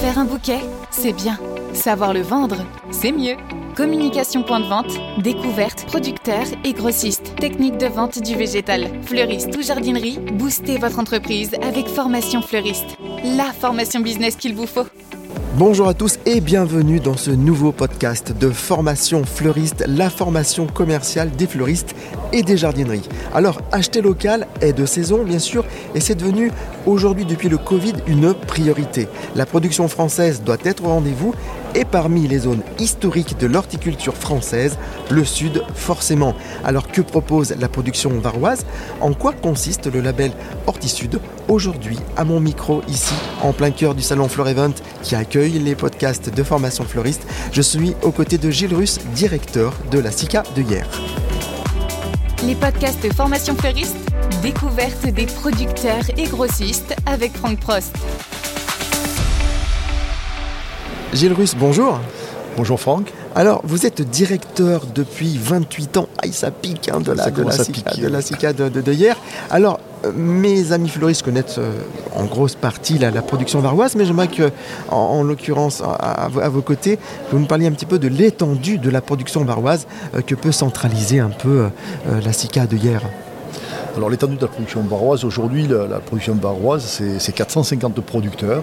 Faire un bouquet, c'est bien. Savoir le vendre, c'est mieux. Communication point de vente, découverte, producteur et grossiste. Technique de vente du végétal, fleuriste ou jardinerie, boostez votre entreprise avec Formation Fleuriste. La formation business qu'il vous faut. Bonjour à tous et bienvenue dans ce nouveau podcast de formation fleuriste, la formation commerciale des fleuristes et des jardineries. Alors, acheter local est de saison, bien sûr, et c'est devenu aujourd'hui, depuis le Covid, une priorité. La production française doit être au rendez-vous et parmi les zones historiques de l'horticulture française, le Sud forcément. Alors que propose la production varoise? En quoi consiste le label Hortisud Aujourd'hui, à mon micro, ici, en plein cœur du salon Florevent qui accueille les podcasts de formation fleuriste, je suis aux côtés de Gilles Russe, directeur de la SICA de hier. Les podcasts de formation fleuriste, découverte des producteurs et grossistes avec Franck Prost. Gilles Russe, bonjour. Bonjour Franck. Alors, vous êtes directeur depuis 28 ans. Aïe, ça pique hein, de, la, de, la CICA, de, la de, hier. Alors, euh, mes amis fleuristes connaissent euh, en grosse partie la, production varoise, mais j'aimerais que, en, l'occurrence, à, vos côtés, vous nous parliez un petit peu de l'étendue de la production varoise euh, que peut centraliser un peu la SICA de hier. Alors l'étendue de la production varoise, aujourd'hui, la, la, production varoise, c'est 450 producteurs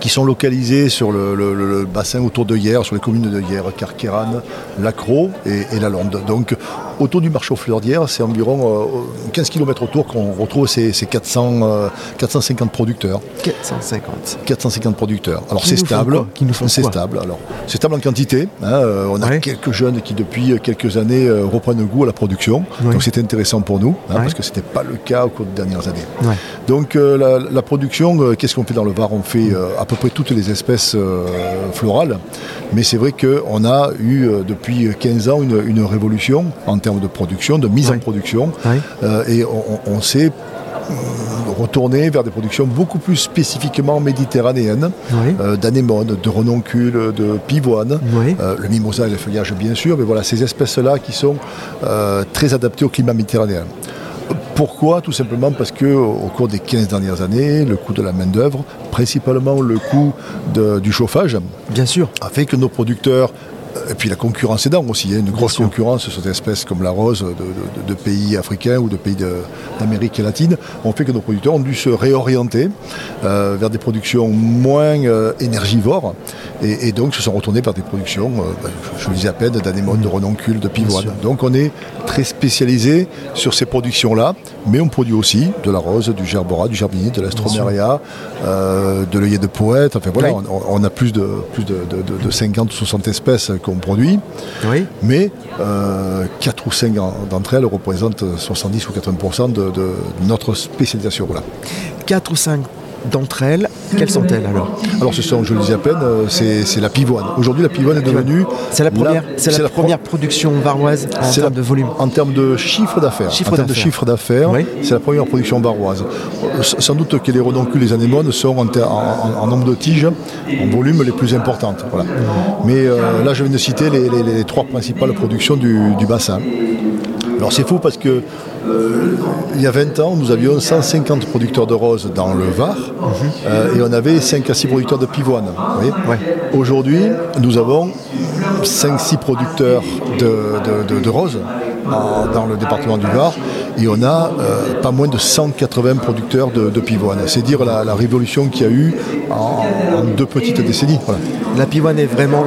qui sont localisés sur le, bassin autour de Hier, sur les communes de Hier, Carqueran, Lacro et, La Londe. Donc autour du marché aux fleurs d'Hier, c'est environ 15 euh, km autour qu'on retrouve ces, 400, 450 euh, producteurs. 450 450 producteurs. Alors c'est stable. C'est stable. Alors c'est stable en quantité. Hein, euh, on a quelques jeunes qui depuis quelques années reprennent goût à la production. Donc c'est intéressant pour nous hein, parce que ce n'était pas le cas au cours des dernières années. Donc la, production, qu'est-ce qu'on fait dans le Var? On fait à peu près toutes les espèces florales. Mais c'est vrai qu'on a eu depuis 15 ans une, une révolution en termes de production, de mise en production. Euh, et on, s'est euh, retourné vers des productions beaucoup plus spécifiquement méditerranéennes, euh, d'anémones, de renoncules, de pivoine, le mimosa et le feuillage bien sûr, mais voilà ces espèces-là qui sont très adaptées au climat méditerranéen. Pourquoi Tout simplement parce que au cours des 15 dernières années, le coût de la main-d'œuvre, principalement le coût du chauffage, Bien sûr. a fait que nos producteurs et puis la concurrence aidant aussi. Il y a une grosse concurrence sur des espèces comme la rose de, pays africains ou de pays d'Amérique latine ont fait que nos producteurs ont dû se réorienter euh, vers des productions moins euh, énergivores et, donc se sont retournés vers des productions, euh, ben, je le disais à peine, d'anémones, de renoncules, de pivoine. Donc on est très spécialisé sur ces productions-là, mais on produit aussi de la rose, du gerbera, du gerbinier, de l'astroméria, de l'œillet de poète. Enfin voilà, on, a plus de, plus de, 50 ou 60 espèces qu'on produit. Oui. Mais 4 euh, ou 5 d'entre elles représentent 70 ou 80% de, notre spécialisation. Voilà. 4 ou 5 d'entre elles, quelles sont-elles alors Alors ce sont, je le disais à peine, euh, c'est la pivoine. Aujourd'hui la pivoine est devenue... C'est la première, la, première production varoise en termes de volume En termes de chiffre d'affaires. en termes de chiffre d'affaires, c'est la première production varoise. Euh, sans doute que les redoncules, les anémones sont en, nombre de tiges, en volume, les plus importantes. Voilà. Mais euh, là je viens de citer les, trois principales productions du, bassin. Alors c'est fou parce que il y a 20 ans, nous avions 150 producteurs de roses dans le Var euh, et on avait 5 à 6 producteurs de pivoine. Aujourd'hui, nous avons 5-6 producteurs de, roses dans le département du Var et on a euh, pas moins de 180 producteurs de, pivoine. C'est dire la, révolution qu'il y a eu en, deux petites décennies. La pivoine est vraiment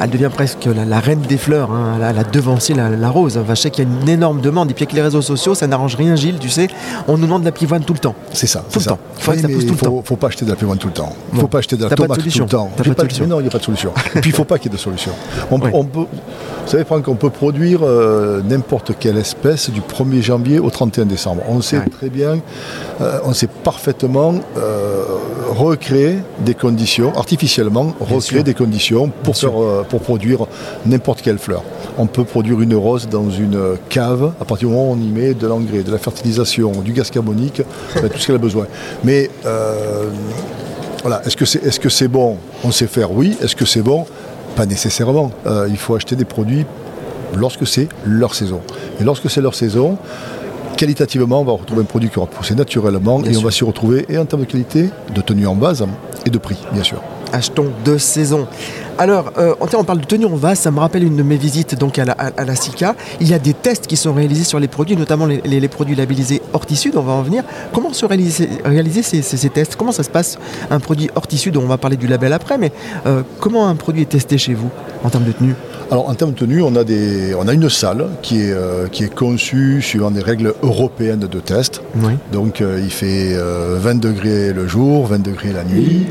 elle devient presque la, reine des fleurs. Hein. Elle, a devancé la, rose. je sais qu'il y a une énorme demande. Et puis avec les réseaux sociaux, ça n'arrange rien, Gilles, tu sais. On nous demande de la pivoine tout le temps. C'est ça. Tout le temps. Il faut que ça pousse tout le temps. faut pas acheter de la pivoine tout le temps. Il ne faut pas acheter de la tomate tout le temps. Pas de non, il n'y a pas de solution. et puis il ne faut pas qu'il y ait de solution. On, peut, vous savez, Franck, qu'on peut produire euh, n'importe quelle espèce du 1er janvier au 31 décembre. On sait très bien, euh, on sait parfaitement euh, recréer des conditions, artificiellement, recréer des conditions pour, faire, pour produire n'importe quelle fleur. On peut produire une rose dans une cave à partir du moment où on y met de l'engrais, de la fertilisation, du gaz carbonique, tout ce qu'elle a besoin. Mais euh, voilà, est-ce que c'est est -ce c'est bon? On sait faire, oui. Est-ce que c'est bon? Pas nécessairement. Euh, il faut acheter des produits lorsque c'est leur saison. Et lorsque c'est leur saison, qualitativement, on va retrouver un produit qui aura poussé naturellement et on va s'y retrouver et en termes de qualité, de tenue en base et de prix, bien sûr. achetons de saison. Alors, euh, on parle de tenue en vase, ça me rappelle une de mes visites donc à la, à, SICA. Il y a des tests qui sont réalisés sur les produits, notamment les, produits labellisés Hortisud, on va en venir. Comment se réaliser, réaliser ces, tests? Comment ça se passe un produit Hortisud, on va parler du label après, mais euh, comment un produit est testé chez vous en termes de tenue? Alors en termes de tenue, on a, des, on a une salle qui est, euh, qui est conçue suivant des règles européennes de test. Donc euh, il fait 20 euh, degrés le jour, 20 degrés la nuit.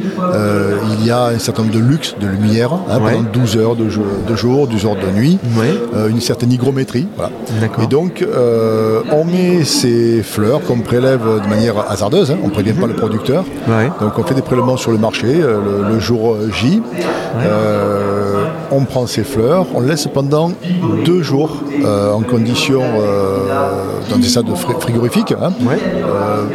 il y a un certain nombre de luxe de lumière hein, pendant 12 heures de, de jour, 12 heures de nuit. une certaine hygrométrie. Et donc on met ces fleurs qu'on prélève de manière hasardeuse, hein. on ne prévient pas le producteur. Donc on fait des prélèvements sur le marché le, jour J. on prend ces fleurs on laisse pendant deux jours euh, en condition euh, dans des salles frigorifiques hein, euh,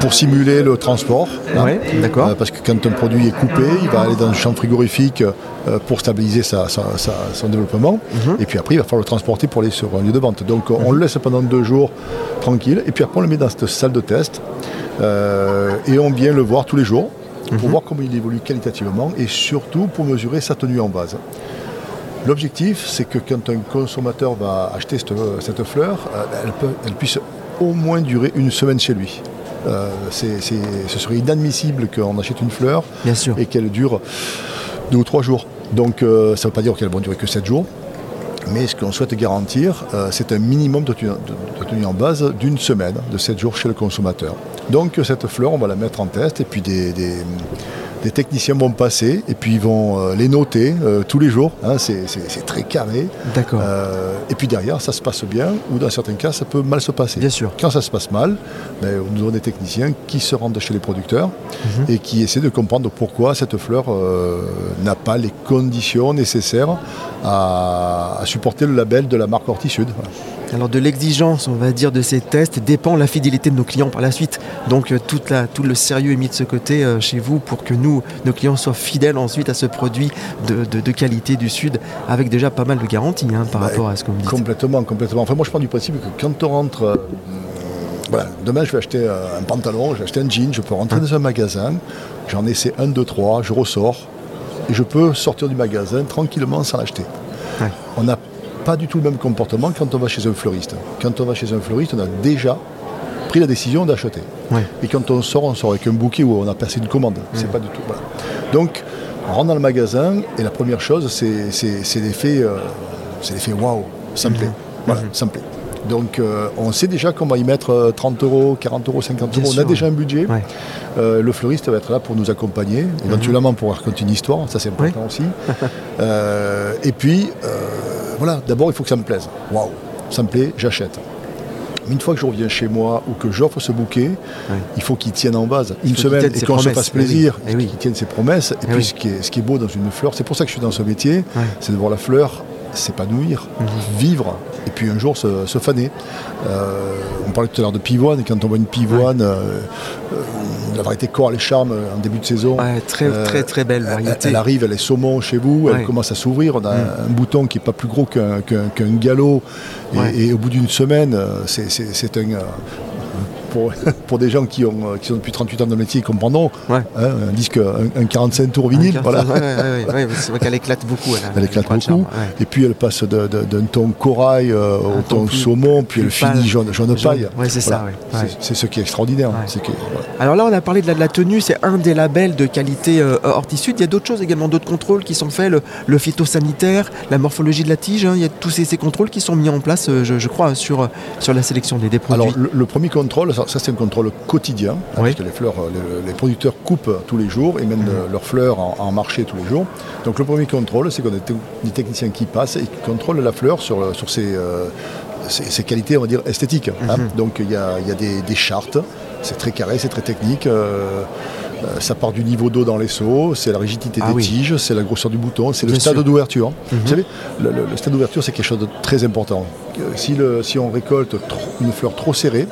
pour simuler le transport. Hein. d'accord. parce que quand un produit est coupé, il va aller dans un champ frigorifique pour stabiliser son développement. Mhm. Et puis après, il va falloir le transporter pour aller sur un lieu de vente. Donc on le laisse pendant deux jours tranquille. Et puis après, on le met dans cette salle de test. et on vient le voir tous les jours pour mhm. voir comment il évolue qualitativement et surtout pour mesurer sa tenue en base. L'objectif, c'est que quand un consommateur va acheter cette, fleur, euh, elle, puisse au moins durer une semaine chez lui. Euh, ce serait inadmissible qu'on achète une fleur et qu'elle dure deux ou trois jours. Donc euh, ça ne veut pas dire qu'elle va durer que sept jours. Mais ce qu'on souhaite garantir, c'est un minimum de tenue, en base d'une semaine, de sept jours chez le consommateur. Donc cette fleur, on va la mettre en test et puis des des techniciens vont passer et puis ils vont euh, les noter euh, tous les jours. Hein, c'est très carré. D'accord. Euh, et puis derrière, ça se passe bien ou dans certains cas, ça peut mal se passer. Bien sûr. Quand ça se passe mal, ben, nous avons des techniciens qui se rendent chez les producteurs mhm. et qui essaient de comprendre pourquoi cette fleur n'a pas les conditions nécessaires à, supporter le label de la marque Hortisud. Alors de l'exigence, on va dire, de ces tests dépend la fidélité de nos clients par la suite. Donc euh, tout le sérieux est mis de ce côté euh, chez vous pour que nous, nos clients soient fidèles ensuite à ce produit de, qualité du Sud, avec déjà pas mal de garanties hein, par rapport à ce qu'on dit. Complètement, complètement. Enfin moi je pars du principe que quand on rentre... Euh, voilà, demain je vais acheter un pantalon, je vais acheter un jean, je peux rentrer dans un magasin, j'en essaie un, deux, trois, je ressors, et je peux sortir du magasin tranquillement sans l'acheter. On n'a pas du tout le même comportement quand on va chez un fleuriste. Quand on va chez un fleuriste, on a déjà pris la décision d'acheter. Et quand on sort, on sort avec un bouquet où on a passé une commande. C'est pas du tout. Donc, on rentre dans le magasin et la première chose, c'est l'effet, euh, c'est l'effet waouh, ça me plaît. Voilà, ça me plaît. Donc euh, on sait déjà qu'on va y mettre 30 euh, euros, 40 euros, 50 euros. on a déjà un budget. le fleuriste va être là pour nous accompagner, mhm. éventuellement pour raconter une histoire, ça c'est important aussi. et puis voilà, d'abord il faut que ça me plaise. Waouh, ça me plaît, j'achète. Mais une fois que je reviens chez moi ou que j'offre ce bouquet, il faut qu'il tienne en base. Une semaine et qu'on se fasse eh plaisir, eh qu'il tienne ses promesses. Et eh puis ce, qui est, ce, qui est, beau dans une fleur, c'est pour ça que je suis dans ce métier, c'est de voir la fleur s'épanouir, vivre, et puis un jour se, faner. Euh, on parlait tout à l'heure de pivoine, et quand on voit une pivoine, euh, euh, la variété Coral et Charme en début de saison. très, très très belle variété. Elle, arrive, elle est saumon chez vous, elle commence à s'ouvrir. On a mm. un, bouton qui n'est pas plus gros qu'un galop. Et, au bout d'une semaine, c'est un, pour, des gens qui, ont, qui sont depuis 38 ans le métier, ils comprendront. Hein, un disque, un, 45 tours vinyle. voilà. c'est vrai qu'elle éclate beaucoup. Elle, éclate beaucoup. Et puis elle passe d'un ton corail euh, au ton, saumon, puis elle finit jaune, jaune paille. c'est ça. C'est ce qui est extraordinaire. Alors là, on a parlé de la, de la tenue, c'est un des labels de qualité euh, horticide. Il y a d'autres choses également, d'autres contrôles qui sont faits, le, phytosanitaire, la morphologie de la tige. Hein. il y a tous ces, contrôles qui sont mis en place, euh, je, crois, sur, sur la sélection des, produits. Alors le, premier contrôle, ça, c'est un contrôle quotidien, parce que les fleurs, les, producteurs coupent tous les jours et mènent mhm. leurs fleurs en, marché tous les jours. Donc le premier contrôle, c'est qu'on a des techniciens qui passent et qui contrôlent la fleur sur, sur ses, euh, qualités, on va dire, esthétiques. Hein. Mhm. Donc il y a, des, chartes, c'est très carré, c'est très technique. Euh, euh, ça part du niveau d'eau dans les seaux, c'est la rigidité ah des tiges, c'est la grosseur du bouton, c'est le stade d'ouverture. Vous mhm. savez, le, stade d'ouverture, c'est quelque chose de très important. Si, le, si on récolte une fleur trop serrée,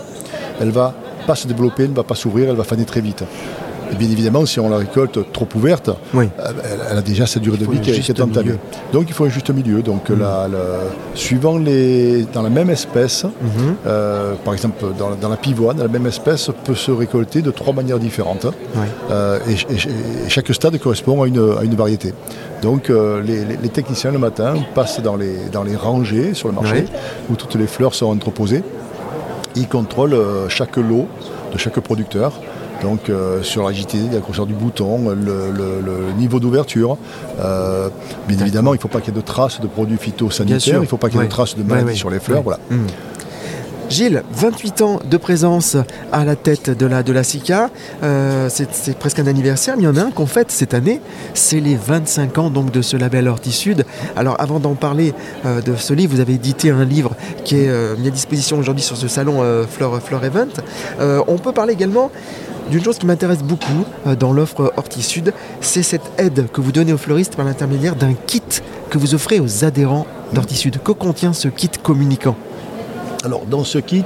elle va pas se développer, elle ne va pas s'ouvrir, elle va faner très vite. Et bien évidemment, si on la récolte trop ouverte, elle, a déjà sa durée de vie qui est entamée. Donc il faut un juste milieu. Donc mm. suivant les, dans la même espèce, mm-hmm. par exemple dans, la pivoine, la même espèce peut se récolter de trois manières différentes. et, chaque stade correspond à une, variété. Donc les, techniciens le matin passent dans les, dans les rangées sur le marché où toutes les fleurs sont entreposées. Ils contrôlent chaque lot de chaque producteur. Donc euh, sur l'agilité, la grosseur du bouton, le, niveau d'ouverture. Euh, bien évidemment, il ne faut pas qu'il y ait de traces de produits phytosanitaires, il ne faut pas qu'il y ait de traces de maladies sur les fleurs. Voilà. Mmh. Gilles, 28 ans de présence à la tête de la, de SICA. Euh, c'est presque un anniversaire, mais il y en a un qu'on fête cette année. C'est les 25 ans donc, de ce label Hortisud. Alors avant d'en parler euh, de ce livre, vous avez édité un livre qui est euh, mis à disposition aujourd'hui sur ce salon Fleur, Fleur Event. on peut parler également d'une chose qui m'intéresse beaucoup dans l'offre Hortisud, c'est cette aide que vous donnez aux fleuristes par l'intermédiaire d'un kit que vous offrez aux adhérents d'Hortisud. Que contient ce kit communicant? Alors dans ce kit,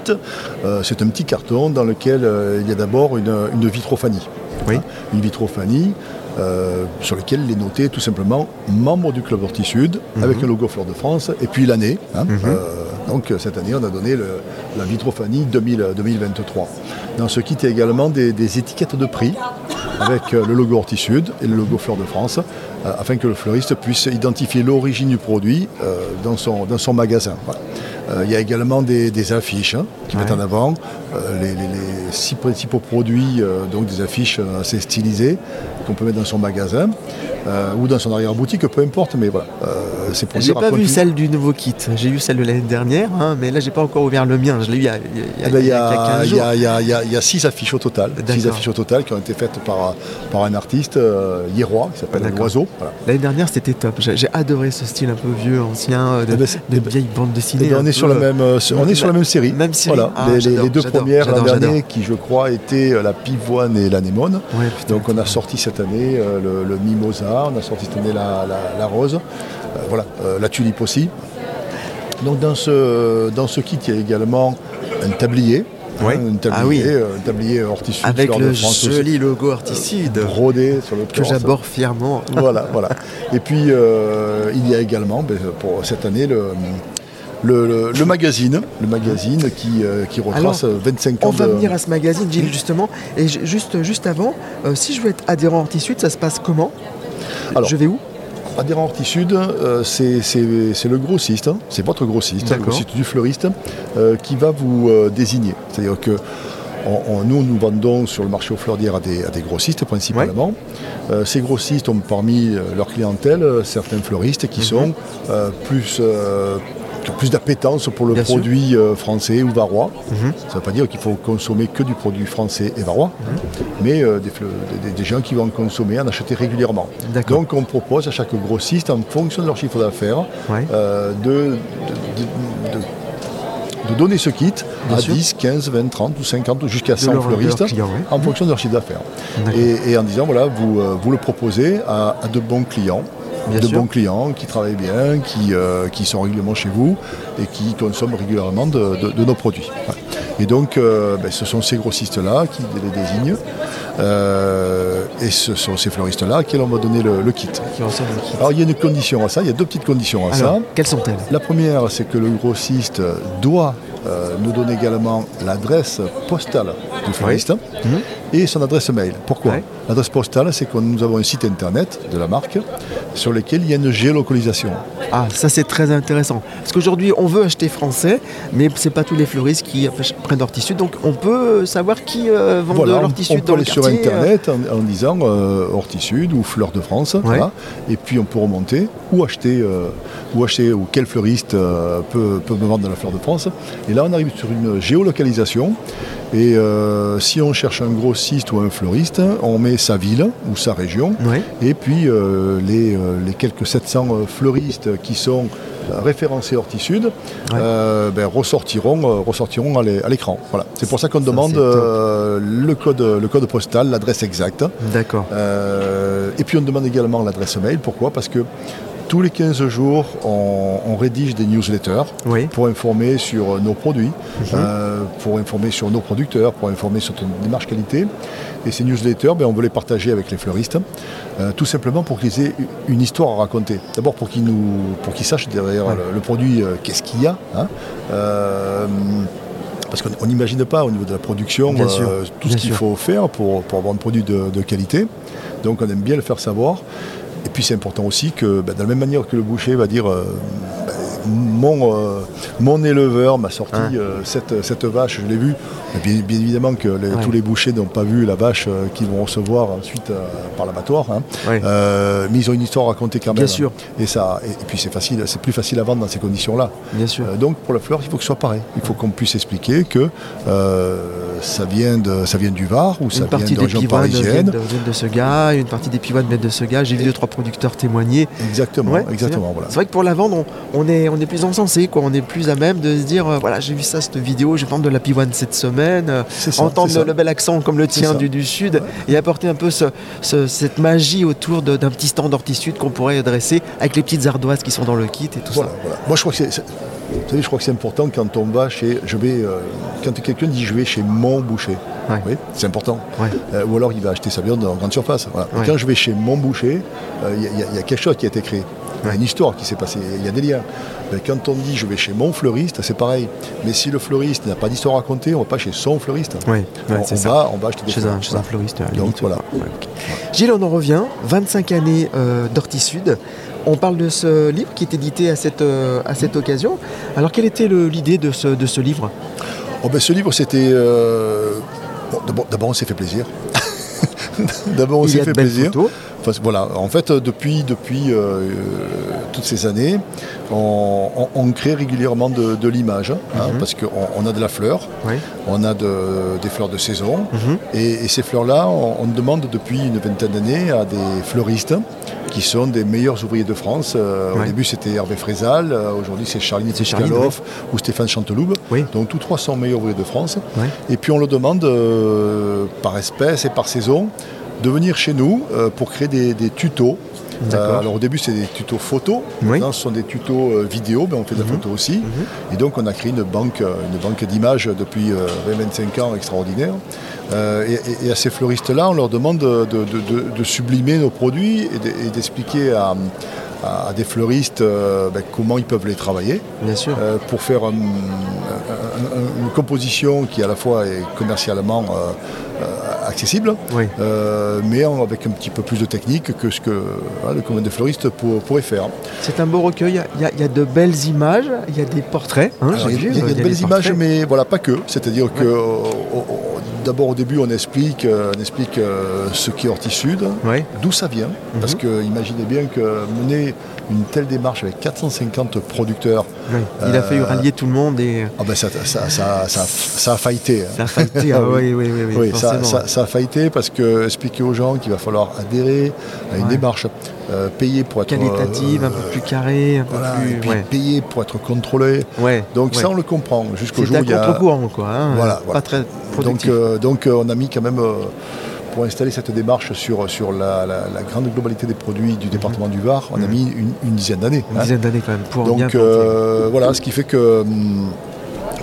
euh, c'est un petit carton dans lequel euh, il y a d'abord une, vitrophanie. Oui. une vitrophanie euh, sur laquelle il est noté tout simplement membre du Club Hortisud mhm. avec le logo Fleur de France et puis l'année. Hein. Mhm. donc cette année, on a donné la vitrophanie 2023. Dans ce kit, il y a également des, étiquettes de prix avec le logo Hortisud et le logo Fleur de France afin que le fleuriste puisse identifier l'origine du produit dans, son, dans son magasin. Euh, il y a également des, affiches hein, qui mettent en avant euh, les, six principaux produits, euh, donc des affiches assez stylisées qu'on peut mettre dans son magasin ou dans son arrière-boutique, peu importe, mais voilà. c'est pour J'ai pas vu celle du nouveau kit, j'ai eu celle de l'année dernière, hein, mais là j'ai pas encore ouvert le mien, je l'ai eu il y a, il y a, 15 jours. Il y a six affiches au total, six affiches au total qui ont été faites par, par un artiste hiérois qui s'appelle L'Oiseau. L'année dernière c'était top, j'ai adoré ce style un peu vieux, ancien, de, eh ben, de, vieilles bandes dessinées. Eh ben, sur la même, euh, on est sur la même série. Même série. Voilà. Ah, les, deux premières l'an dernier, qui je crois étaient euh, la pivoine et l'anémone. Donc on a sorti cette année euh, le, mimosa, on a sorti cette année la, rose, voilà, la tulipe aussi. Donc dans ce, dans ce kit, il y a également un tablier. Hein, un tablier, ah un tablier Hortisud. Avec le joli logo Hortisud. Brodé sur le Que j'aborde fièrement. Voilà, voilà. Et puis, il y a également, ben, pour cette année, le, le, magazine, le magazine qui, euh, qui retrace 25 euh, ans. On va venir à ce magazine, Gilles, justement. Et juste, juste avant, euh, si je veux être adhérent Hortisud, ça se passe comment? Alors, Je vais où? Adhérent Hortisud, c'est le grossiste, hein. c'est votre grossiste, le grossiste du fleuriste, qui va vous désigner. C'est-à-dire que nous, nous vendons sur le marché aux fleurs à des, à des grossistes principalement. ces grossistes ont parmi leur clientèle certains fleuristes qui mhm. sont plus plus d'appétence pour le produit euh, français ou varois. Mhm. Ça ne veut pas dire qu'il faut consommer que du produit français et varois, mhm. mais euh, des, gens qui vont en consommer, en acheter régulièrement. Donc on propose à chaque grossiste, en fonction de leur chiffre d'affaires, euh, de, de, donner ce kit à 10, 15, 20, 30 ou 50 ou jusqu'à 100 fleuristes en fonction de leur chiffre d'affaires. Et, en disant, voilà, vous, vous le proposez à de bons clients de bons clients qui travaillent bien, qui, euh, qui sont régulièrement chez vous et qui consomment régulièrement de, nos produits. Et donc, euh, ben, ce sont ces grossistes-là qui les désignent. Euh, et ce sont ces fleuristes-là à qui on va donner le, kit. Alors, il y a une condition à ça, il y a deux petites conditions à ça. Quelles sont-elles? La première, c'est que le grossiste doit nous donner également l'adresse postale du fleuriste mhm. Et son adresse mail. Pourquoi L'adresse postale, c'est que nous avons un site internet de la marque sur lequel il y a une géolocalisation. Ah, ça c'est très intéressant. Parce qu'aujourd'hui, on veut acheter français, mais ce n'est pas tous les fleuristes qui prennent leur tissu. Donc on peut savoir qui euh, vend voilà, leur tissu on, peut aller sur internet en, disant euh, ou Fleur de France. et puis on peut remonter ou acheter, euh, ou acheter ou quel fleuriste peut, peut me vendre de la Fleur de France. Et là, on arrive sur une géolocalisation et euh, si on cherche un grossiste ou un fleuriste, on met sa ville ou sa région. Et puis euh, euh, les, quelques 700 fleuristes qui sont référencés Hortisud ben, ressortiront, ressortiront à l'écran. Voilà. C'est pour ça qu'on demande le, code, le code postal, l'adresse exacte. D'accord. et puis on demande également l'adresse mail. Pourquoi? Parce que tous les 15 jours, on, rédige des newsletters pour informer sur nos produits, mhm. euh, pour informer sur nos producteurs, pour informer sur une démarche qualité. Et ces newsletters, ben, on veut les partager avec les fleuristes, euh, tout simplement pour qu'ils aient une histoire à raconter. D'abord pour qu'ils nous, pour qu'ils sachent derrière le, produit euh, qu'est-ce qu'il y a. Hein. parce qu'on n'imagine pas au niveau de la production tout ce qu'il faut faire pour, avoir un produit de qualité. Donc on aime bien le faire savoir. Et puis c'est important aussi que, ben, de la même manière que le boucher va dire euh, mon, euh, mon éleveur m'a sorti hein. euh, cette, vache, je l'ai vue. Bien, évidemment que tous les bouchers n'ont pas vu la vache qu'ils vont recevoir ensuite par l'abattoir. Hein. mais ils ont une histoire à raconter quand même. Bien sûr. Et, ça, et, puis c'est facile, c'est plus facile à vendre dans ces conditions-là. Bien sûr. donc pour la fleur, il faut que ce soit pareil. Il faut qu'on puisse expliquer que ça vient, de, ça vient du Var ou ça vient de région parisienne. De, de, ce gars, une partie des pivoines viennent de ce gars. J'ai vu deux trois producteurs témoigner. Exactement, exactement. Voilà. C'est vrai que pour la vendre, on, est, on est plus encensé, quoi. On est plus à même de se dire, euh, voilà, j'ai vu ça cette vidéo, je vais vendre de la pivoine cette semaine, euh, entendre le, bel accent comme le tien du, du, sud et apporter un peu ce, cette magie autour d'un petit stand d'Horti-Sud qu'on pourrait dresser avec les petites ardoises qui sont dans le kit et tout ça. Moi, je crois que c'est vous savez, je crois que c'est important quand on va chez. Je vais, euh, quand quelqu'un dit je vais chez mon boucher, oui, c'est important. Euh, ou alors il va acheter sa viande en grande surface. Quand je vais chez mon boucher, euh, il y, a quelque chose qui a été créé. Il y a une histoire qui s'est passée, il y a des liens. quand on dit je vais chez mon fleuriste, c'est pareil. Mais si le fleuriste n'a pas d'histoire à raconter, on ne va pas chez son fleuriste. Oui, on, va, on va acheter des chez, un, chez un, fleuriste. Donc voilà. Gilles, on en revient. 25 années d'Orti Sud. On parle de ce livre qui est édité à cette, euh, occasion. Alors, quelle était l'idée de ce, de ce livre? Oh ben, Ce livre, c'était. Euh, d'abord, on s'est fait plaisir. d'abord, on s'est fait plaisir. voilà, en fait, depuis, depuis euh, toutes ces années, on, crée régulièrement de, l'image, hein, mhm. parce qu'on a de la fleur, on a des fleurs de saison, mhm. et, ces fleurs-là, on, demande depuis une vingtaine d'années à des fleuristes qui sont des meilleurs ouvriers de France. Euh, au début, c'était Hervé Frézal, euh, aujourd'hui, c'est Charline Tsikaloff ou Stéphane Chanteloube. Donc, tous trois sont meilleurs ouvriers de France. Et puis, on le demande euh, par espèce et par saison de venir chez nous pour créer des, tutos alors au début c'est des tutos photos, maintenant ce sont des tutos vidéo, mais on fait de la mhm. photo aussi. Mhm. Et donc on a créé une banque, une banque d'images depuis 20-25 ans extraordinaire. Euh, et, à ces fleuristes-là, on leur demande de, sublimer nos produits et d'expliquer à, des fleuristes euh, ben, comment ils peuvent les travailler. Bien sûr. Euh, pour faire une composition qui à la fois est commercialement accessible, mais avec un petit peu plus de technique que ce que le commun des fleuristes pourrait faire. C'est un beau recueil, il y, a, de belles images, il y a des portraits. Hein, il y, a, de belles images, mais voilà, pas que. C'est-à-dire que D'abord au début on explique, euh, on explique euh, ce qu'est Horti Sud, d'où ça vient. Mhm. Parce que imaginez bien que mener une telle démarche avec 450 producteurs. Il a fallu euh, rallier tout le monde et. Ah ben ça, ça, ça, ça, a faillité. Ça a faillité, ah oui, oui, oui. oui ça, a faillité parce que expliquer aux gens qu'il va falloir adhérer à une démarche. Payer pour être qualitative, un peu plus carré, un peu plus payer pour être contrôlé. Donc ça on le comprend jusqu'au jour où il y a contre-courant quoi. Hein. voilà, Pas très donc, euh, donc euh, on a mis quand même euh, pour installer cette démarche sur, sur la, grande globalité des produits du département du Var, on a mhm. mis une, dizaine d'années. Une dizaine d'années quand même pour Donc voilà, ce qui fait que hum,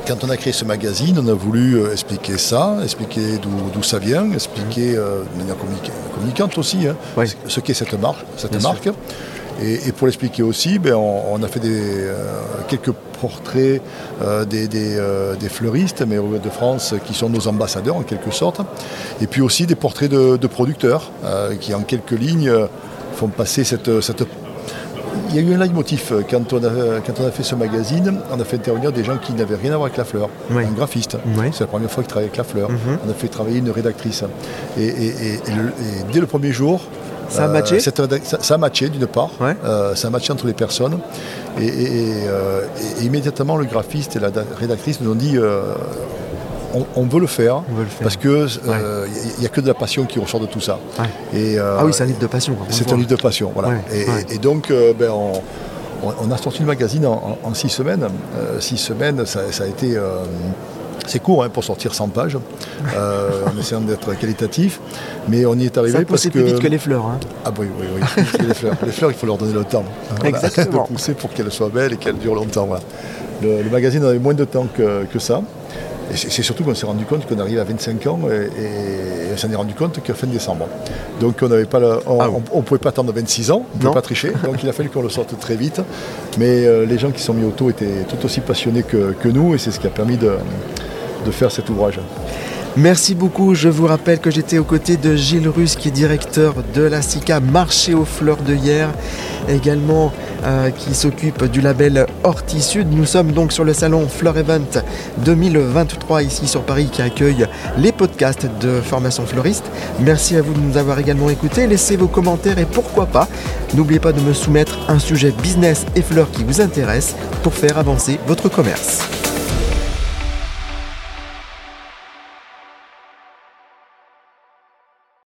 quand on a créé ce magazine, on a voulu expliquer ça, expliquer d'où ça vient, expliquer de manière communicante aussi hein, ce qu'est cette marque. Cette marque. Et, pour l'expliquer aussi, ben, on, a fait euh, quelques portraits euh, euh, des, fleuristes, mais de France, qui sont nos ambassadeurs en quelque sorte. Et puis aussi des portraits de, producteurs, qui en quelques lignes font passer cette, il y a eu un leitmotiv quand on, a, quand on a fait ce magazine, on a fait intervenir des gens qui n'avaient rien à voir avec la fleur, un graphiste. C'est la première fois qu'il travaille avec la fleur. Mhm. On a fait travailler une rédactrice. et dès le premier jour, ça a matché euh, ça, a matché d'une part, euh, ça a matché entre les personnes. Et, euh, immédiatement, le graphiste et la rédactrice nous ont dit on, veut le faire, parce qu'il n'y a que de la passion qui ressort de tout ça. ah oui, c'est un livre de passion. C'est un livre de passion, voilà. Et, donc, ben, on, a sorti le magazine en, six semaines. six semaines, ça, a été C'est court hein, pour sortir 100 pages, euh, en essayant d'être qualitatif, mais on y est arrivé parce que... plus vite que les fleurs. Hein. Ah oui, oui, oui, les fleurs. Les fleurs, il faut leur donner le temps. Exactement. De pousser pour qu'elles soient belles et qu'elles durent longtemps. Le, magazine avait moins de temps que, ça. Et c'est surtout qu'on s'est rendu compte qu'on arrive à 25 ans et, on s'en est rendu compte qu'à fin décembre. Donc on n'avait pas ah on ne pouvait pas attendre 26 ans, on ne pouvait pas tricher, donc il a fallu qu'on le sorte très vite. Mais euh, les gens qui sont mis au taux étaient tout aussi passionnés que, que nous et c'est ce qui a permis de, de faire cet ouvrage. Merci beaucoup. Je vous rappelle que j'étais aux côtés de Gilles Russe, qui est directeur de la SICA Marché aux fleurs de hier, également euh, qui s'occupe du label Horti Sud. Nous sommes donc sur le salon Fleur Event 2023 ici sur Paris qui accueille les podcasts de formation fleuriste. Merci à vous de nous avoir également écoutés. Laissez vos commentaires et pourquoi pas, n'oubliez pas de me soumettre un sujet business et fleurs qui vous intéresse pour faire avancer votre commerce.